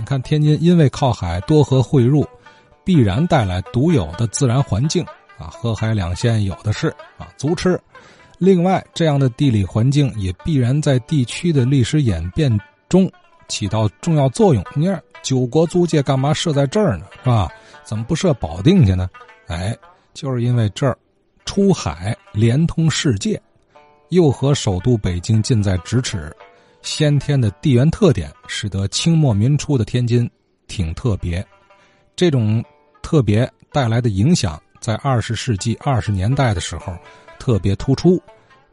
你看天津因为靠海，多河汇入，必然带来独有的自然环境啊，河海两线有的是啊，足吃。另外，这样的地理环境也必然在地区的历史演变中起到重要作用。你看，九国租界干嘛设在这儿呢？是吧？怎么不设保定去呢？哎，就是因为这儿出海连通世界，又和首都北京近在咫尺。先天的地缘特点使得清末民初的天津挺特别，这种特别带来的影响，在二十世纪二十年代的时候特别突出。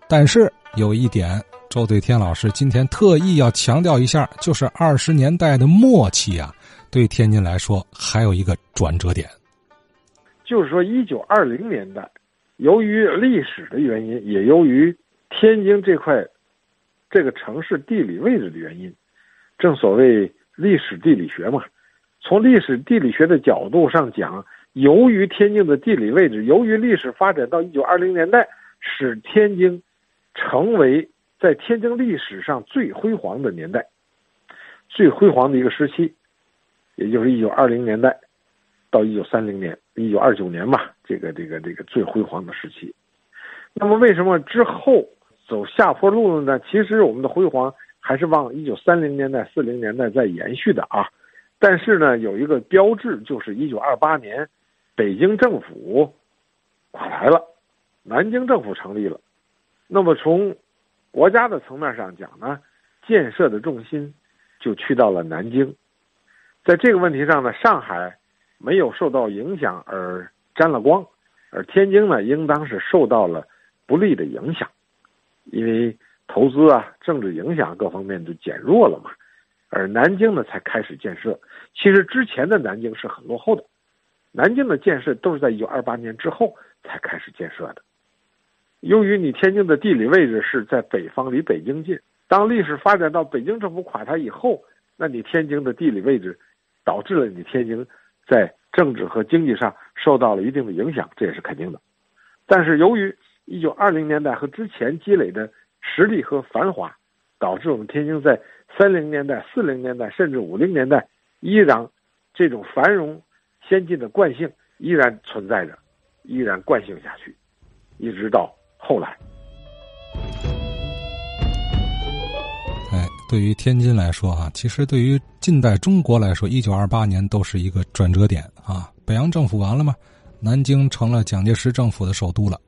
但是有一点，周对天老师今天特意要强调一下，就是二十年代的末期啊，对天津来说还有一个转折点，就是说一九二零年代，由于历史的原因，也由于天津这块。这个城市地理位置的原因，正所谓历史地理学嘛。从历史地理学的角度上讲，由于天津的地理位置，由于历史发展到一九二零年代，使天津成为在天津历史上最辉煌的年代，最辉煌的一个时期，也就是一九二零年代到一九三零年、一九二九年吧，这个这个这个最辉煌的时期。那么，为什么之后？走下坡路了呢？其实我们的辉煌还是往一九三零年代、四零年代在延续的啊。但是呢，有一个标志，就是一九二八年，北京政府垮台了，南京政府成立了。那么从国家的层面上讲呢，建设的重心就去到了南京。在这个问题上呢，上海没有受到影响而沾了光，而天津呢，应当是受到了不利的影响。因为投资啊、政治影响各方面就减弱了嘛，而南京呢才开始建设。其实之前的南京是很落后的，南京的建设都是在一九二八年之后才开始建设的。由于你天津的地理位置是在北方，离北京近，当历史发展到北京政府垮台以后，那你天津的地理位置导致了你天津在政治和经济上受到了一定的影响，这也是肯定的。但是由于一九二零年代和之前积累的实力和繁华，导致我们天津在三零年代、四零年代甚至五零年代，依然这种繁荣、先进的惯性依然存在着，依然惯性下去，一直到后来。哎，对于天津来说啊，其实对于近代中国来说，一九二八年都是一个转折点啊。北洋政府完了吗？南京成了蒋介石政府的首都了。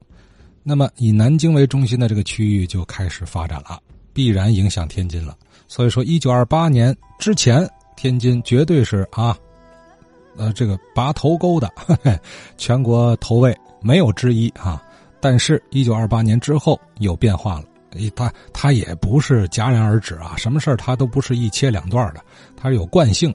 那么，以南京为中心的这个区域就开始发展了，必然影响天津了。所以说，一九二八年之前，天津绝对是啊，呃，这个拔头沟的 全国头位没有之一啊。但是，一九二八年之后有变化了，他他也不是戛然而止啊，什么事儿他都不是一切两段的，他是有惯性，